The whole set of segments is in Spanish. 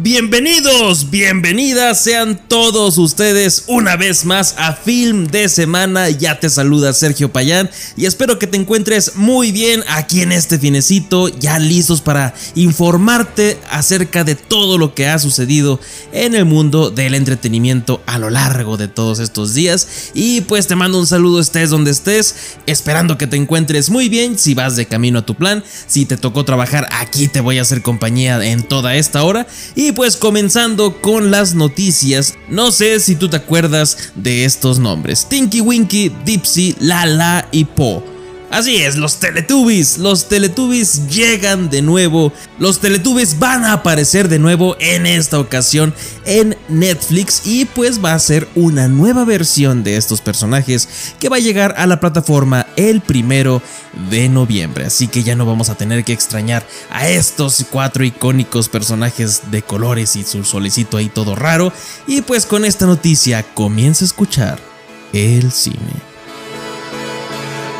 Bienvenidos, bienvenidas sean todos ustedes una vez más a Film de Semana. Ya te saluda Sergio Payán y espero que te encuentres muy bien aquí en este finecito, ya listos para informarte acerca de todo lo que ha sucedido en el mundo del entretenimiento a lo largo de todos estos días. Y pues te mando un saludo estés donde estés, esperando que te encuentres muy bien si vas de camino a tu plan, si te tocó trabajar aquí te voy a hacer compañía en toda esta hora. Y pues comenzando con las noticias, no sé si tú te acuerdas de estos nombres, Tinky Winky, Dipsy, Lala y Po. Así es, los Teletubbies. Los Teletubbies llegan de nuevo. Los Teletubbies van a aparecer de nuevo en esta ocasión en Netflix y pues va a ser una nueva versión de estos personajes que va a llegar a la plataforma el primero de noviembre. Así que ya no vamos a tener que extrañar a estos cuatro icónicos personajes de colores y su solecito ahí todo raro. Y pues con esta noticia comienza a escuchar el cine.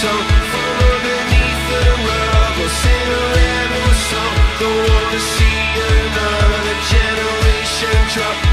so the rubble Sing a rebel song Don't wanna see another generation drop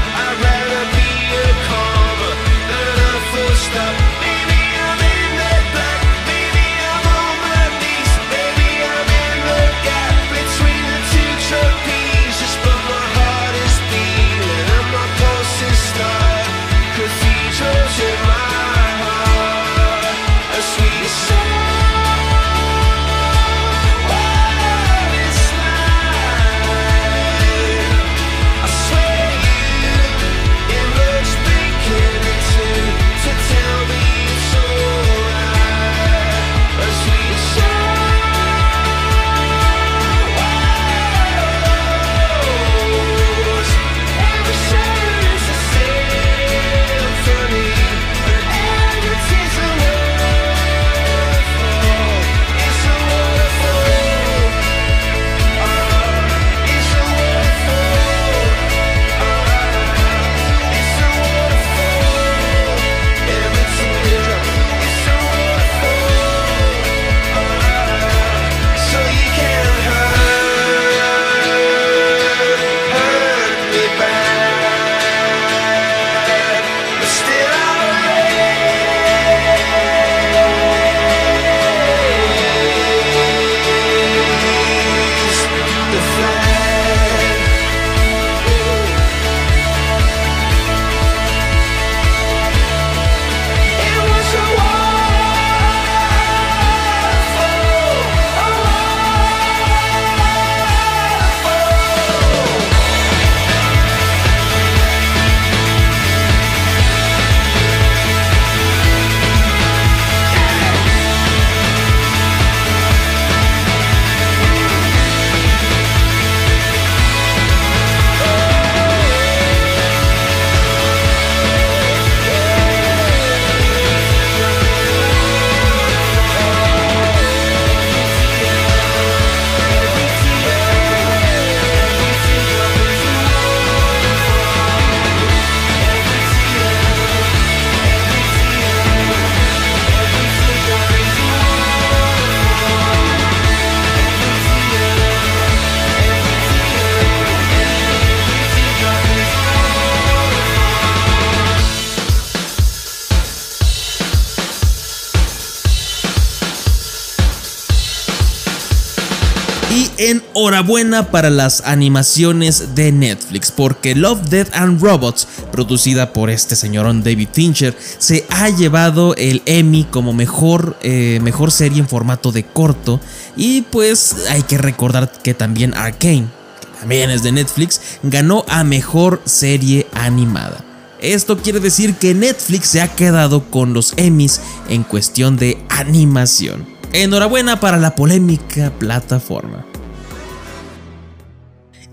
enhorabuena para las animaciones de Netflix, porque Love, Death and Robots, producida por este señorón David Fincher, se ha llevado el Emmy como mejor, eh, mejor serie en formato de corto. Y pues hay que recordar que también Arcane, que también es de Netflix, ganó a mejor serie animada. Esto quiere decir que Netflix se ha quedado con los Emmys en cuestión de animación. Enhorabuena para la polémica plataforma.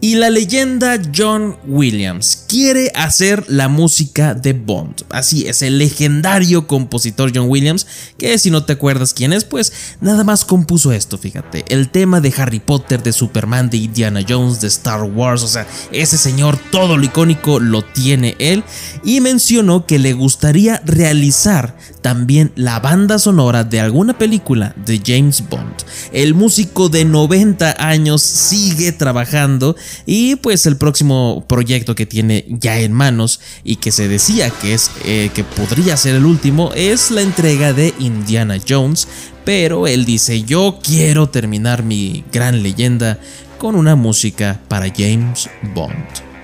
Y la leyenda John Williams quiere hacer la música de Bond. Así es, el legendario compositor John Williams, que si no te acuerdas quién es, pues nada más compuso esto, fíjate. El tema de Harry Potter, de Superman, de Indiana Jones, de Star Wars, o sea, ese señor todo lo icónico lo tiene él. Y mencionó que le gustaría realizar también la banda sonora de alguna película de James Bond. El músico de 90 años sigue trabajando y pues el próximo proyecto que tiene ya en manos y que se decía que es eh, que podría ser el último es la entrega de Indiana Jones, pero él dice yo quiero terminar mi gran leyenda con una música para James Bond.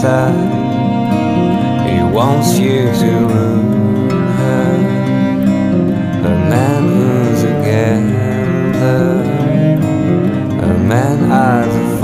Side. He wants you to ruin her. A man who's a gambler a man at the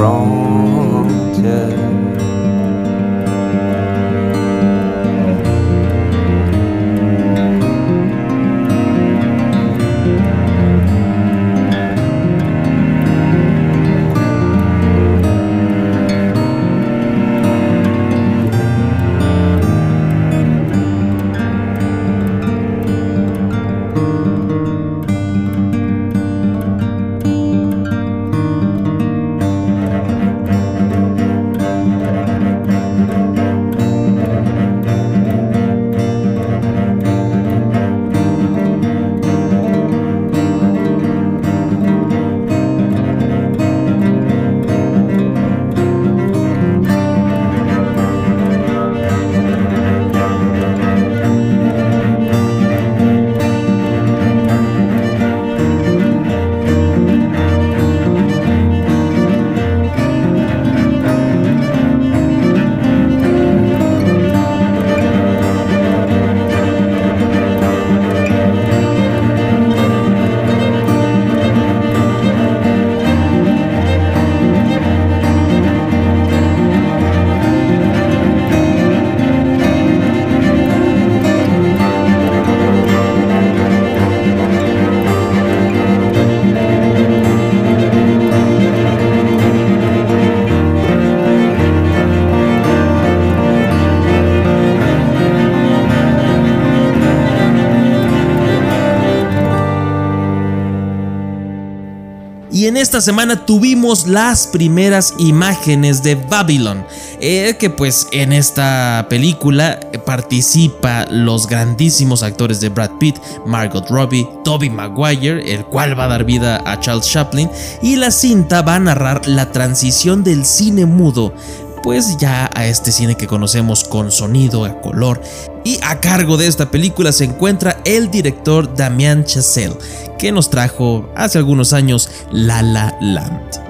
esta semana tuvimos las primeras imágenes de Babylon, eh, que pues en esta película participa los grandísimos actores de Brad Pitt, Margot Robbie, Toby Maguire, el cual va a dar vida a Charles Chaplin, y la cinta va a narrar la transición del cine mudo pues ya a este cine que conocemos con sonido, a color. Y a cargo de esta película se encuentra el director Damien Chazelle, que nos trajo hace algunos años La La Land.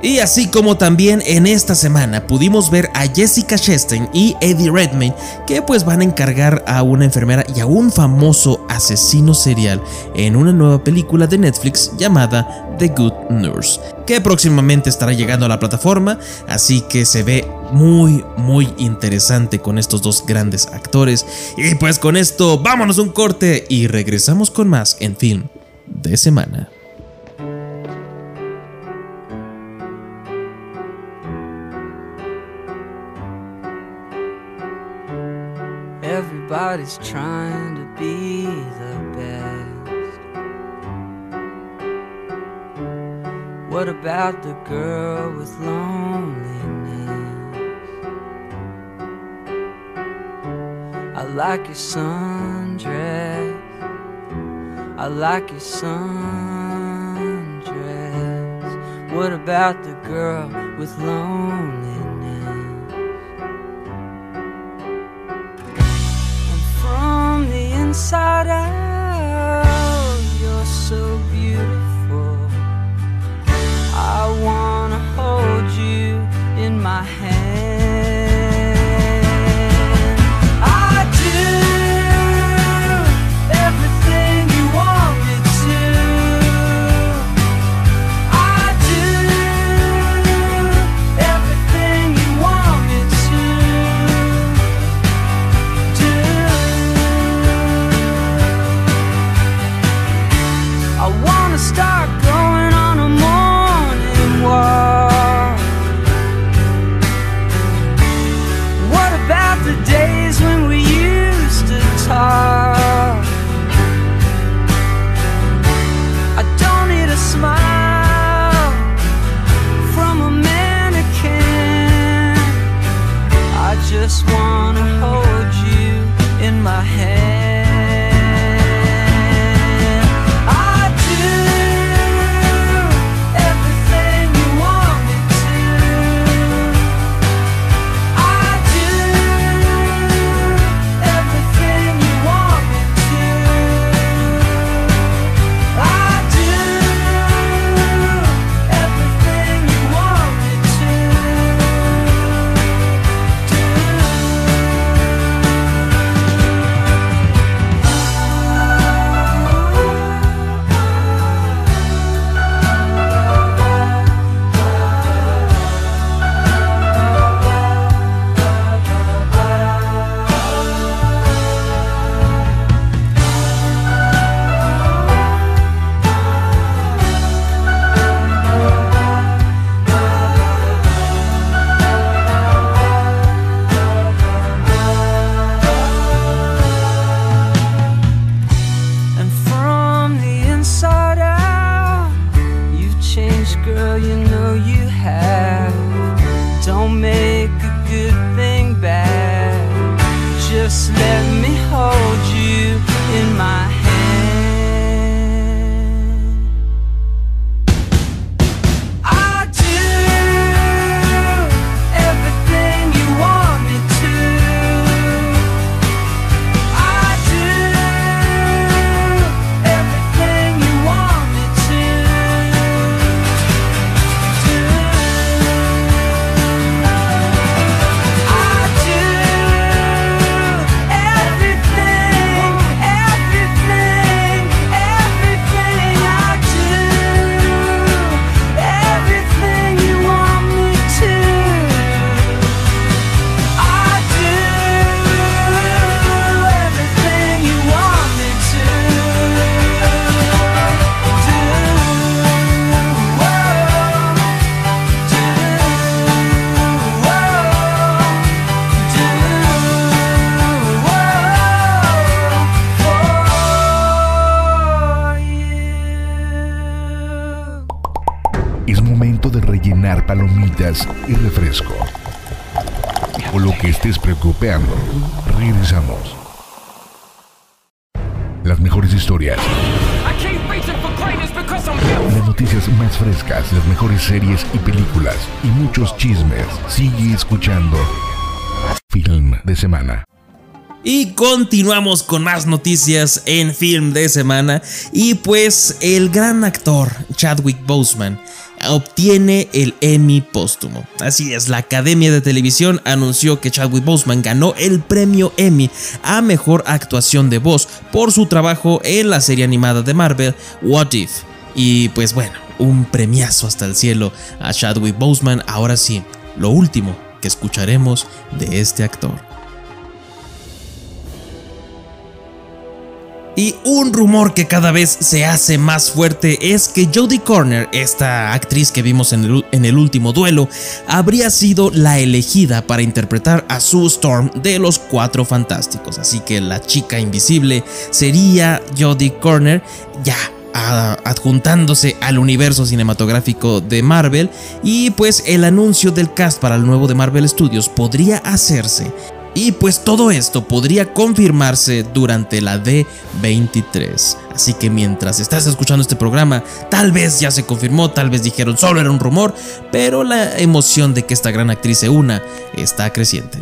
Y así como también en esta semana pudimos ver a Jessica Chastain y Eddie Redmayne que pues van a encargar a una enfermera y a un famoso asesino serial en una nueva película de Netflix llamada The Good Nurse, que próximamente estará llegando a la plataforma, así que se ve muy muy interesante con estos dos grandes actores. Y pues con esto vámonos un corte y regresamos con más en film de semana. Everybody's trying to be the best. What about the girl with loneliness? I like your sundress. I like your sundress. What about the girl with loneliness? And from the inside out, you're so beautiful. I wanna hold you in my hand. Palomitas y refresco. O lo que estés preocupando. Regresamos. Las mejores historias. Las noticias más frescas, las mejores series y películas y muchos chismes. Sigue escuchando Film de Semana. Y continuamos con más noticias en film de semana. Y pues el gran actor Chadwick Boseman obtiene el Emmy póstumo. Así es, la Academia de Televisión anunció que Chadwick Boseman ganó el premio Emmy a mejor actuación de voz por su trabajo en la serie animada de Marvel What If. Y pues bueno, un premiazo hasta el cielo a Chadwick Boseman. Ahora sí, lo último que escucharemos de este actor. Y un rumor que cada vez se hace más fuerte es que Jodie Corner, esta actriz que vimos en el, último duelo, habría sido la elegida para interpretar a Sue Storm de los Cuatro Fantásticos. Así que la chica invisible sería Jodie Corner ya adjuntándose al universo cinematográfico de Marvel y pues el anuncio del cast para el nuevo de Marvel Studios podría hacerse y pues todo esto podría confirmarse durante la D23. Así que mientras estás escuchando este programa, tal vez ya se confirmó, tal vez dijeron solo era un rumor, pero la emoción de que esta gran actriz se una está creciente.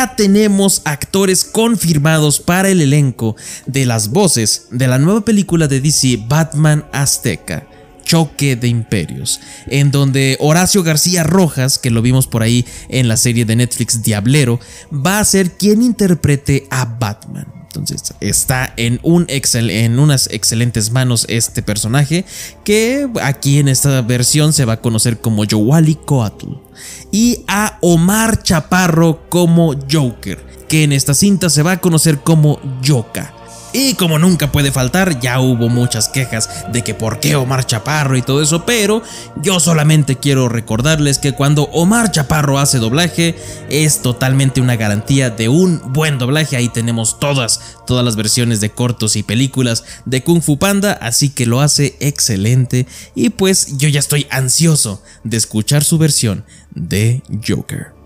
Ya tenemos actores confirmados para el elenco de las voces de la nueva película de DC Batman Azteca. Choque de Imperios, en donde Horacio García Rojas, que lo vimos por ahí en la serie de Netflix Diablero, va a ser quien interprete a Batman. Entonces está en, unas excelentes manos este personaje que aquí en esta versión se va a conocer como Yowali Coatl. Y a Omar Chaparro como Joker, que en esta cinta se va a conocer como Yoka. Y como nunca puede faltar, ya hubo muchas quejas de que por qué Omar Chaparro y todo eso, pero yo solamente quiero recordarles que cuando Omar Chaparro hace doblaje es totalmente una garantía de un buen doblaje. Ahí tenemos todas, todas las versiones de cortos y películas de Kung Fu Panda, así que lo hace excelente y pues yo ya estoy ansioso de escuchar su versión de Joker.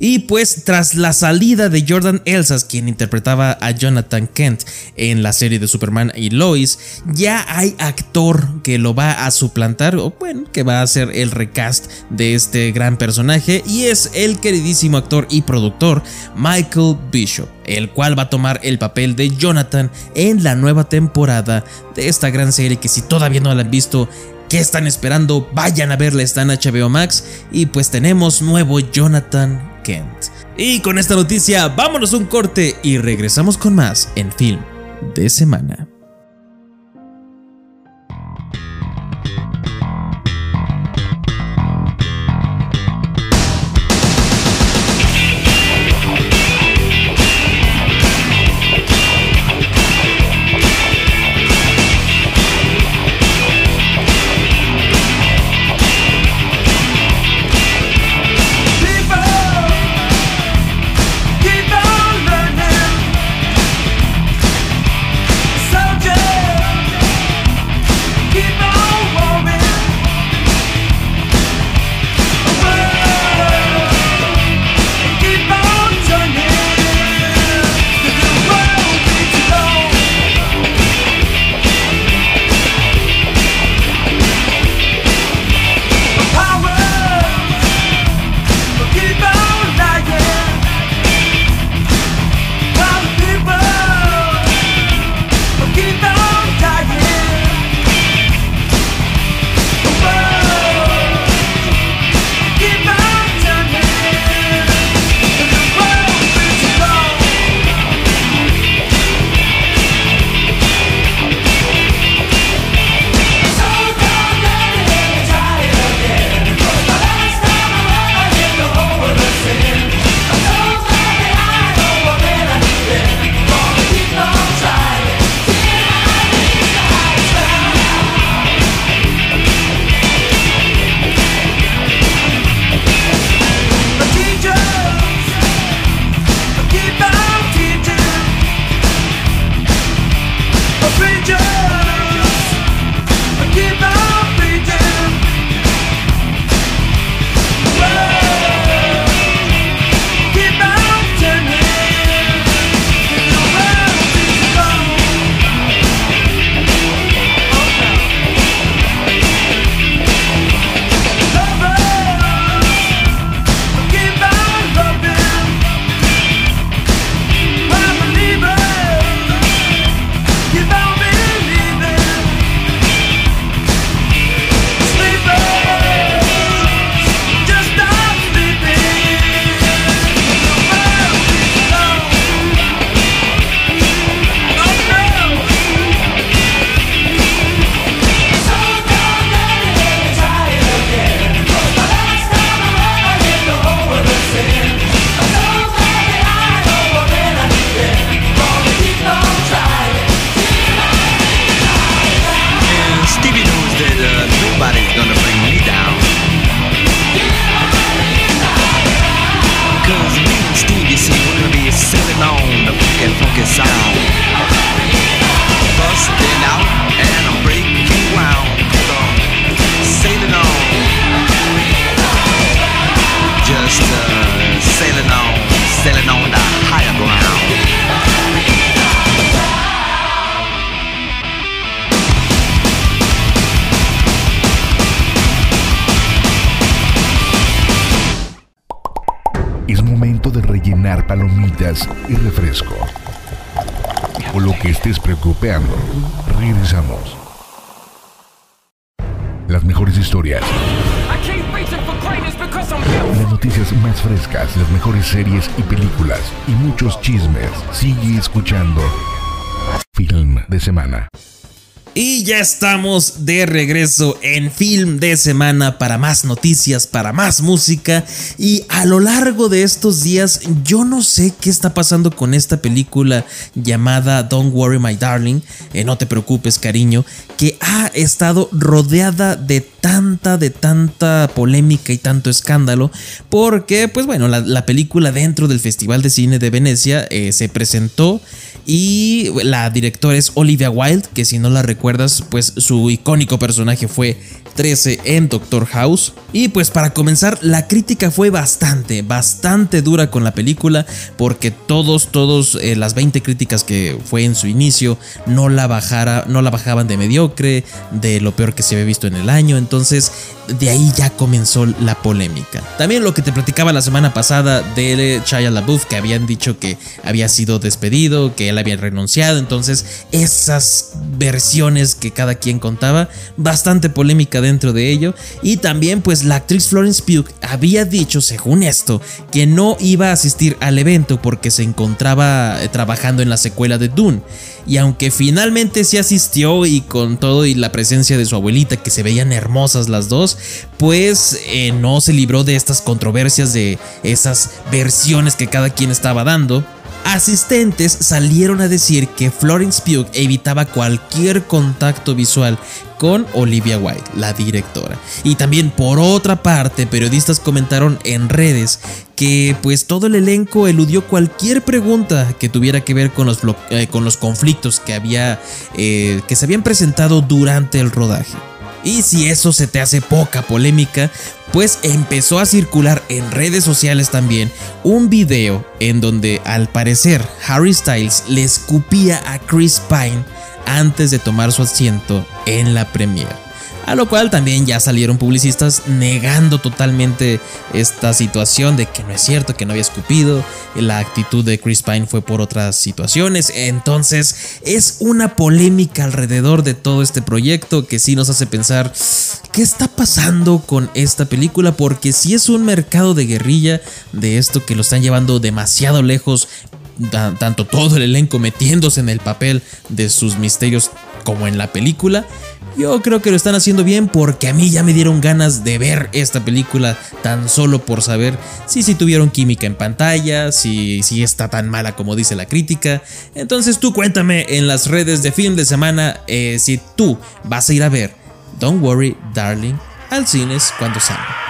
Y pues tras la salida de Jordan Elsas, quien interpretaba a Jonathan Kent en la serie de Superman y Lois, ya hay actor que lo va a suplantar, o bueno, que va a hacer el recast de este gran personaje, y es el queridísimo actor y productor Michael Bishop, el cual va a tomar el papel de Jonathan en la nueva temporada de esta gran serie que si todavía no la han visto, ¿Qué están esperando? Vayan a verla, está en HBO Max. Y pues tenemos nuevo Jonathan Y con esta noticia, vámonos un corte y regresamos con más en Film de Semana. Noticias más frescas, las mejores series y películas y muchos chismes. Sigue escuchando Film de Semana. Y ya estamos de regreso en Film de Semana para más noticias, para más música. Y a lo largo de estos días, yo no sé qué está pasando con esta película llamada Don't Worry My Darling, eh, no te preocupes cariño, que ha estado rodeada de tanta, de tanta polémica y tanto escándalo. Porque, pues bueno, la, la película dentro del Festival de Cine de Venecia eh, se presentó y la directora es Olivia Wilde, que si no la pues su icónico personaje fue 13 en Doctor House. Y pues para comenzar, la crítica fue bastante, bastante dura con la película, porque todos, todos eh, las 20 críticas que fue en su inicio no la, bajara, no la bajaban de mediocre, de lo peor que se había visto en el año. Entonces, de ahí ya comenzó la polémica. También lo que te platicaba la semana pasada de Shia LaBeouf, que habían dicho que había sido despedido, que él había renunciado. Entonces, esas versiones que cada quien contaba, bastante polémica dentro de ello. Y también, pues la actriz Florence Pugh había dicho, según esto, que no iba a asistir al evento porque se encontraba eh, trabajando en la secuela de Dune. Y aunque finalmente sí asistió y con todo y la presencia de su abuelita, que se veían hermosas las dos, pues eh, no se libró de estas controversias, de esas versiones que cada quien estaba dando. Asistentes salieron a decir que Florence Pugh evitaba cualquier contacto visual con Olivia Wilde, la directora. Y también por otra parte, periodistas comentaron en redes que pues todo el elenco eludió cualquier pregunta que tuviera que ver con los, eh, con los conflictos que, había, eh, que se habían presentado durante el rodaje. Y si eso se te hace poca polémica, pues empezó a circular en redes sociales también un video en donde al parecer Harry Styles le escupía a Chris Pine antes de tomar su asiento en la premiere. A lo cual también ya salieron publicistas negando totalmente esta situación de que no es cierto, que no había escupido. La actitud de Chris Pine fue por otras situaciones. Entonces es una polémica alrededor de todo este proyecto que sí nos hace pensar qué está pasando con esta película. Porque si es un mercado de guerrilla de esto que lo están llevando demasiado lejos ta- tanto todo el elenco metiéndose en el papel de sus misterios como en la película. Yo creo que lo están haciendo bien porque a mí ya me dieron ganas de ver esta película tan solo por saber si si tuvieron química en pantalla, si, si está tan mala como dice la crítica. Entonces tú cuéntame en las redes de film de semana eh, si tú vas a ir a ver Don't Worry Darling al cines cuando salga.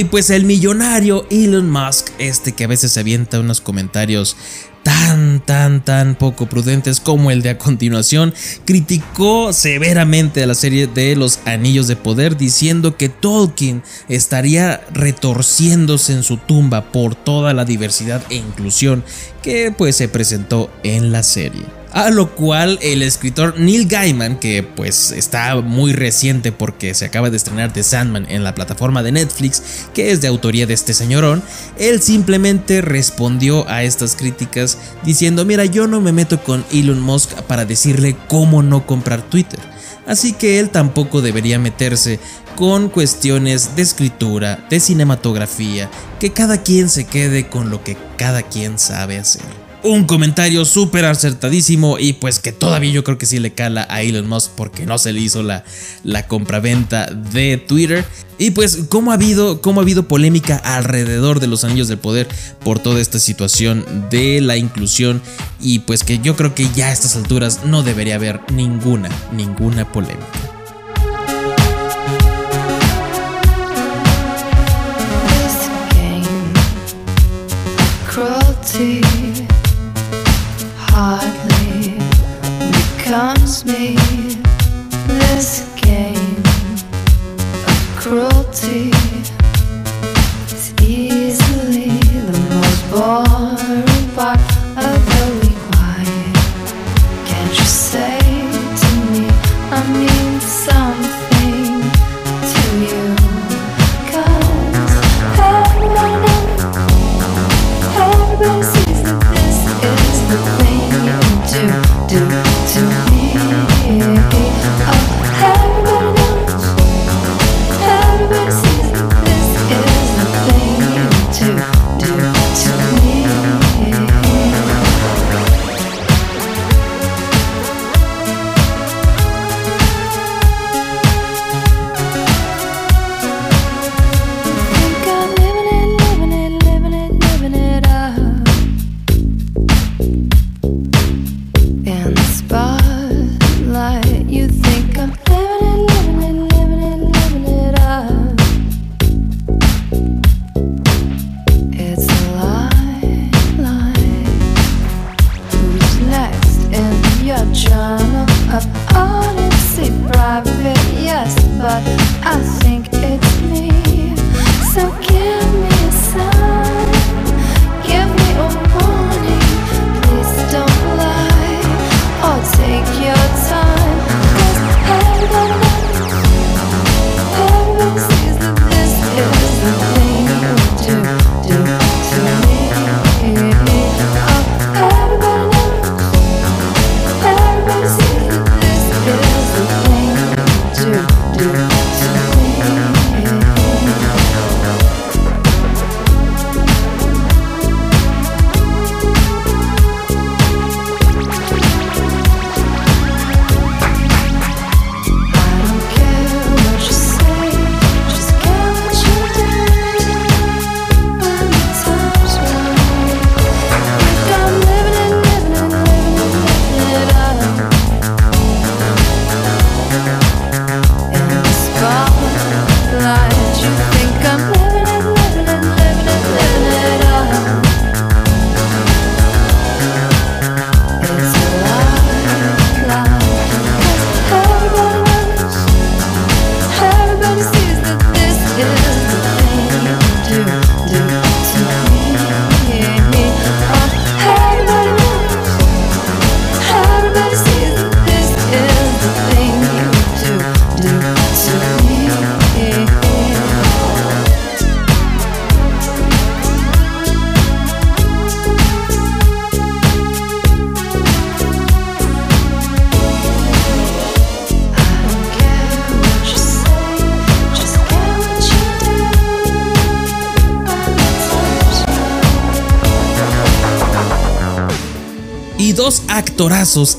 Y pues el millonario Elon Musk, este que a veces se avienta unos comentarios tan, tan, tan poco prudentes como el de a continuación, criticó severamente a la serie de Los Anillos de Poder diciendo que Tolkien estaría retorciéndose en su tumba por toda la diversidad e inclusión que pues se presentó en la serie. A lo cual el escritor Neil Gaiman, que pues está muy reciente porque se acaba de estrenar The Sandman en la plataforma de Netflix, que es de autoría de este señorón, él simplemente respondió a estas críticas diciendo, mira, yo no me meto con Elon Musk para decirle cómo no comprar Twitter. Así que él tampoco debería meterse con cuestiones de escritura, de cinematografía, que cada quien se quede con lo que cada quien sabe hacer. Un comentario súper acertadísimo y pues que todavía yo creo que sí le cala a Elon Musk porque no se le hizo la, la compraventa de Twitter. Y pues cómo ha, habido, cómo ha habido polémica alrededor de los anillos del poder por toda esta situación de la inclusión y pues que yo creo que ya a estas alturas no debería haber ninguna, ninguna polémica. Becomes me. This game of cruelty is easily the most boring part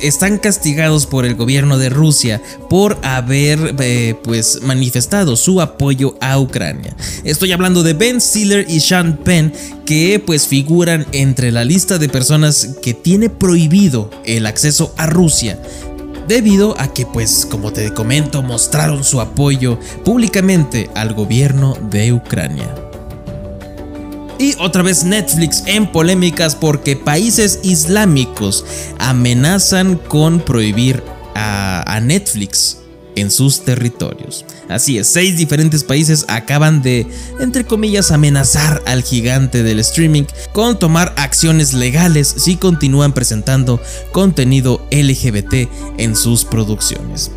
están castigados por el gobierno de Rusia por haber eh, pues manifestado su apoyo a Ucrania. Estoy hablando de Ben Stiller y Sean Penn que pues figuran entre la lista de personas que tiene prohibido el acceso a Rusia debido a que pues como te comento mostraron su apoyo públicamente al gobierno de Ucrania. Y otra vez Netflix en polémicas porque países islámicos amenazan con prohibir a, Netflix en sus territorios. Así es, seis diferentes países acaban de, entre comillas, amenazar al gigante del streaming con tomar acciones legales si continúan presentando contenido LGBT en sus producciones.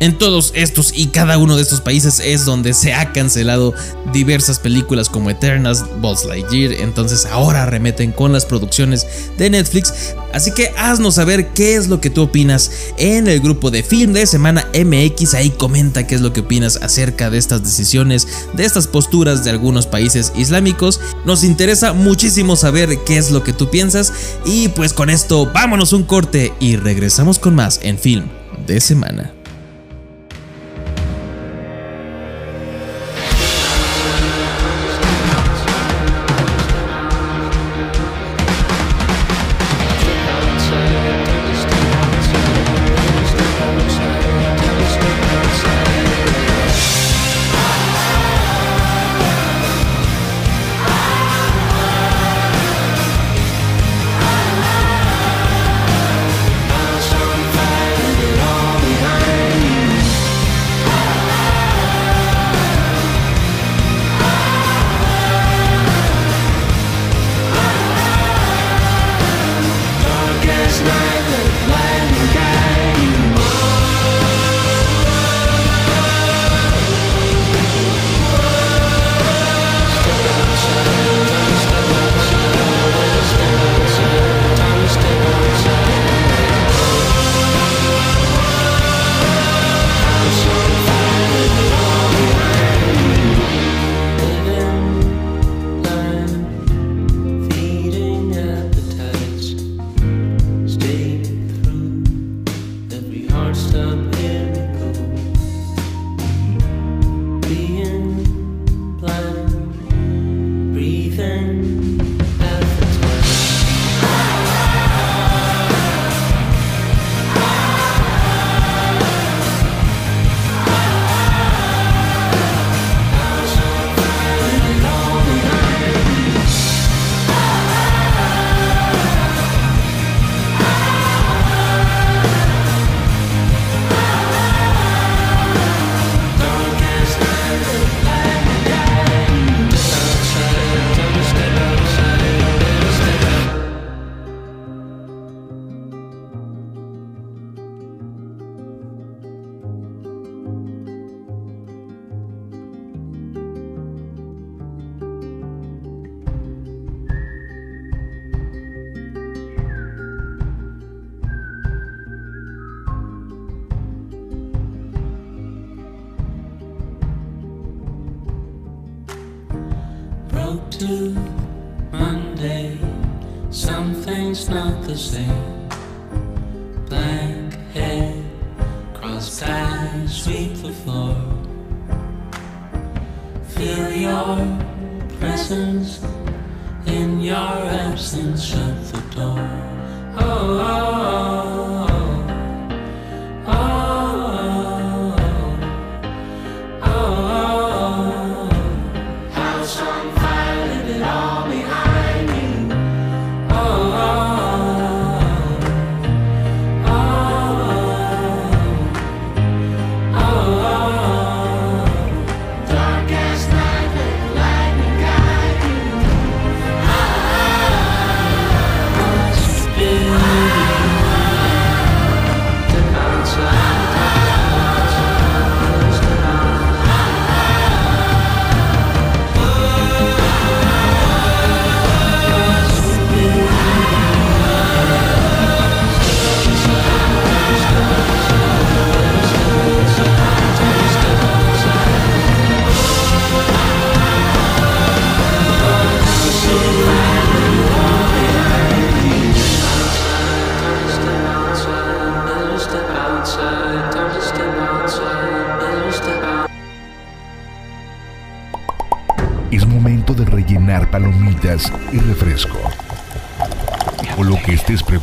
En todos estos y cada uno de estos países es donde se ha cancelado diversas películas como Eternals, Buzz Lightyear, entonces ahora remeten con las producciones de Netflix. Así que haznos saber qué es lo que tú opinas en el grupo de Film de Semana MX. Ahí comenta qué es lo que opinas acerca de estas decisiones, de estas posturas de algunos países islámicos. Nos interesa muchísimo saber qué es lo que tú piensas. Y pues con esto, vámonos un corte y regresamos con más en Film de Semana.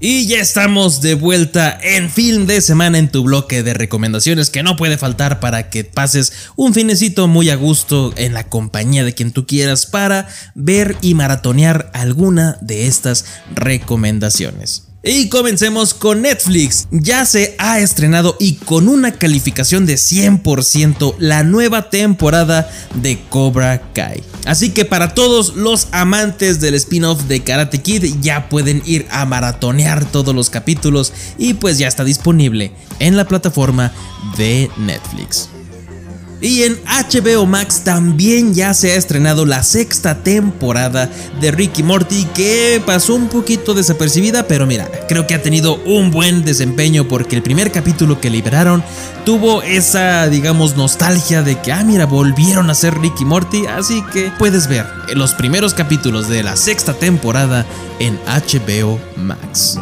Y ya estamos de vuelta en Film de Semana en tu bloque de recomendaciones que no puede faltar para que pases un finecito muy a gusto en la compañía de quien tú quieras para ver y maratonear alguna de estas recomendaciones. Y comencemos con Netflix. Ya se ha estrenado y con una calificación de 100% la nueva temporada de Cobra Kai. Así que para todos los amantes del spin-off de Karate Kid ya pueden ir a maratonear todos los capítulos y pues ya está disponible en la plataforma de Netflix. Y en HBO Max también ya se ha estrenado la sexta temporada de Ricky Morty que pasó un poquito desapercibida, pero mira, creo que ha tenido un buen desempeño porque el primer capítulo que liberaron tuvo esa, digamos, nostalgia de que, ah, mira, volvieron a ser Ricky Morty, así que puedes ver los primeros capítulos de la sexta temporada en HBO Max.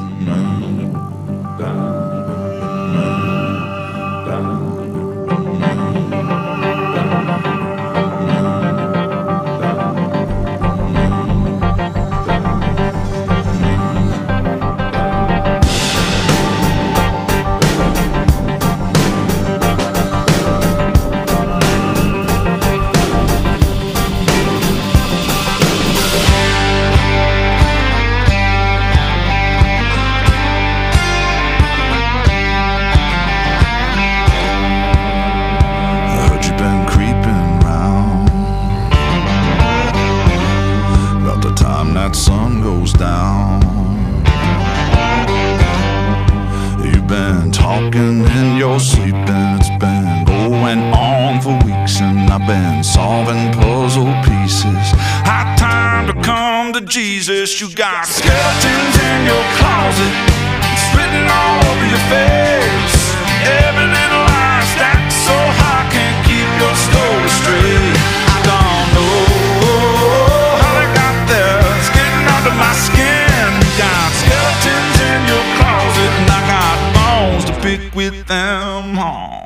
Pick with them. Huh?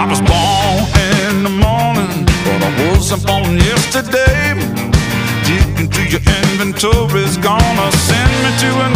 I was born in the morning, but I wasn't born yesterday. Digging through your inventory's gonna send me to an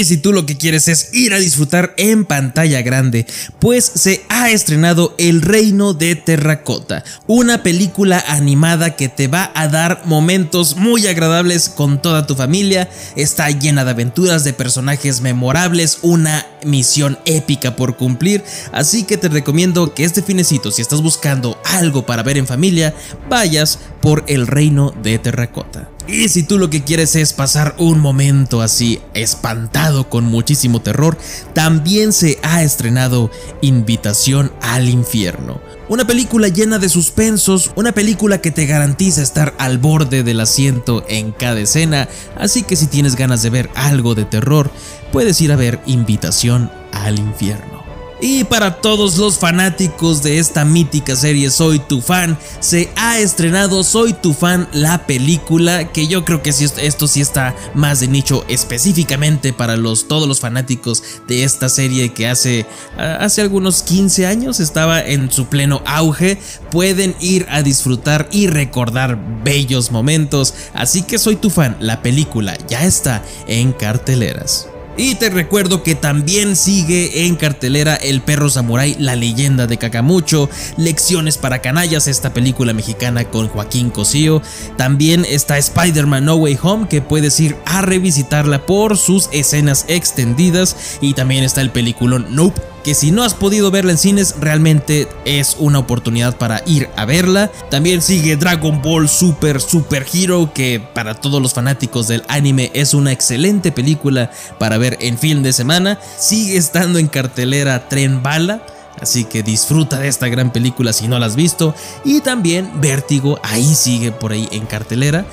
Y si tú lo que quieres es ir a disfrutar en pantalla grande, pues se ha estrenado El Reino de Terracota, una película animada que te va a dar momentos muy agradables con toda tu familia, está llena de aventuras, de personajes memorables, una misión épica por cumplir, así que te recomiendo que este finecito, si estás buscando algo para ver en familia, vayas por El Reino de Terracota. Y si tú lo que quieres es pasar un momento así espantado con muchísimo terror, también se ha estrenado Invitación al Infierno. Una película llena de suspensos, una película que te garantiza estar al borde del asiento en cada escena, así que si tienes ganas de ver algo de terror, puedes ir a ver Invitación al Infierno. Y para todos los fanáticos de esta mítica serie Soy tu fan, se ha estrenado Soy tu fan la película que yo creo que esto sí está más de nicho específicamente para los, todos los fanáticos de esta serie que hace, hace algunos 15 años estaba en su pleno auge. Pueden ir a disfrutar y recordar bellos momentos. Así que Soy tu fan, la película ya está en carteleras. Y te recuerdo que también sigue en cartelera El perro samurái, la leyenda de Kakamucho, Lecciones para canallas, esta película mexicana con Joaquín Cosío. También está Spider-Man No Way Home, que puedes ir a revisitarla por sus escenas extendidas. Y también está el peliculón Nope que si no has podido verla en cines realmente es una oportunidad para ir a verla. También sigue Dragon Ball Super Super Hero que para todos los fanáticos del anime es una excelente película para ver en fin de semana. Sigue estando en cartelera Tren Bala. Así que disfruta de esta gran película si no la has visto. Y también Vértigo, ahí sigue por ahí en cartelera.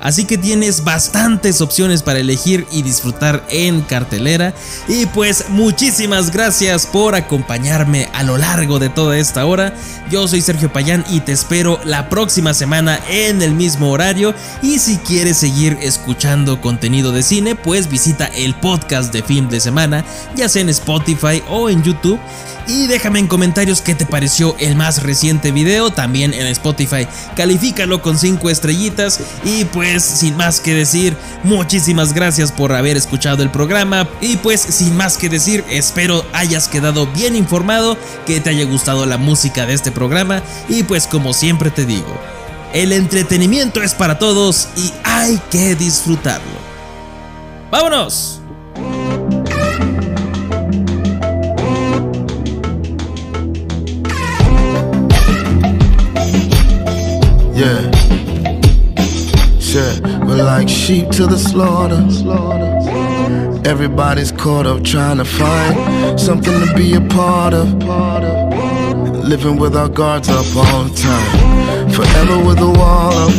Así que tienes bastantes opciones para elegir y disfrutar en cartelera. Y pues muchísimas gracias por acompañarme a lo largo de toda esta hora. Yo soy Sergio Payán y te espero la próxima semana en el mismo horario. Y si quieres seguir escuchando contenido de cine, pues visita el podcast de Film de Semana, ya sea en Spotify o en YouTube. Y déjame en comentarios qué te pareció el más reciente video, también en Spotify. Califícalo con 5 estrellitas. Y pues sin más que decir, muchísimas gracias por haber escuchado el programa. Y pues sin más que decir, espero hayas quedado bien informado, que te haya gustado la música de este programa. Y pues como siempre te digo, el entretenimiento es para todos y hay que disfrutarlo. ¡Vámonos! Sheep to the slaughter. Everybody's caught up trying to find something to be a part of. Living with our guards up all the time. Forever with a wall up.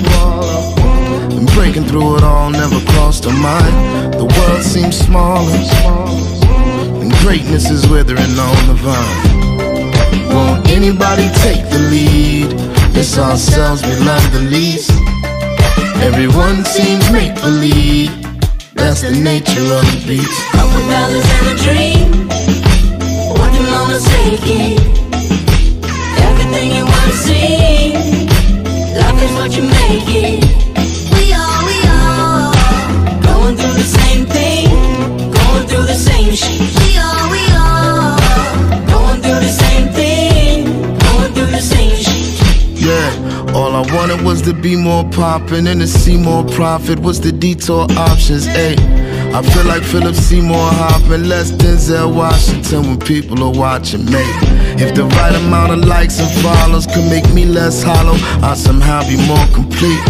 And breaking through it all never crossed our mind. The world seems smaller. And greatness is withering on the vine. Won't anybody take the lead? It's ourselves we love the least. Everyone seems make believe. That's the nature of the beast. Couple dollars and a dream. What you wanna take it? Everything you wanna see. Life is what you make it. We all, we all going through the same thing, going through the same shit. All I wanted was to be more poppin' and to see more profit. Was the detour options? Ayy, I feel like Philip Seymour Hoffman, less Denzel Washington when people are watching me. If the right amount of likes and follows could make me less hollow, I'd somehow be more complete.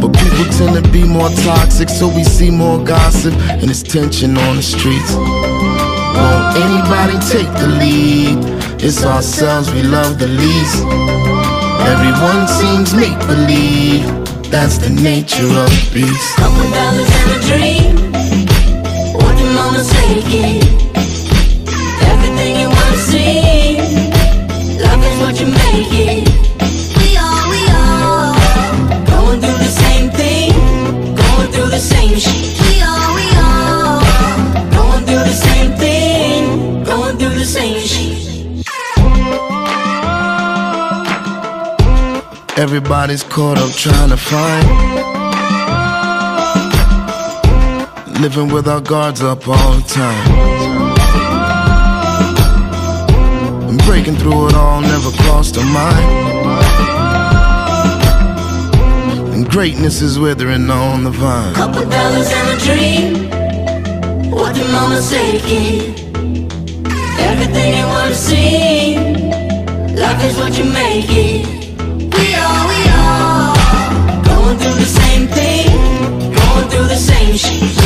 But people tend to be more toxic, so we see more gossip and it's tension on the streets. Won't anybody take the lead? It's ourselves we love the least. Everyone seems make believe. That's the nature of the beast. Dollars and a dream. What Everybody's caught up trying to find living with our guards up all the time. And breaking through it all never crossed our mind. And greatness is withering on the vine. Couple dollars and a dream. What did mama say, kid? Everything you wanna see Life is what you make it. Through the same thing, same shit.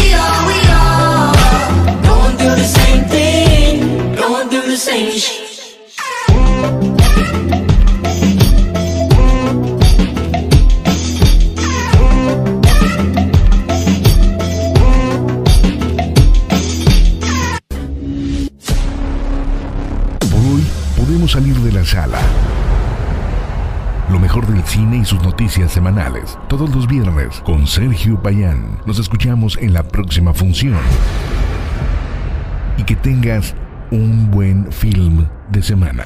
Same thing, same salir de la sala. Del cine y sus noticias semanales. Todos los viernes con Sergio Payán. Nos escuchamos en la próxima función. Y que tengas un buen film de semana.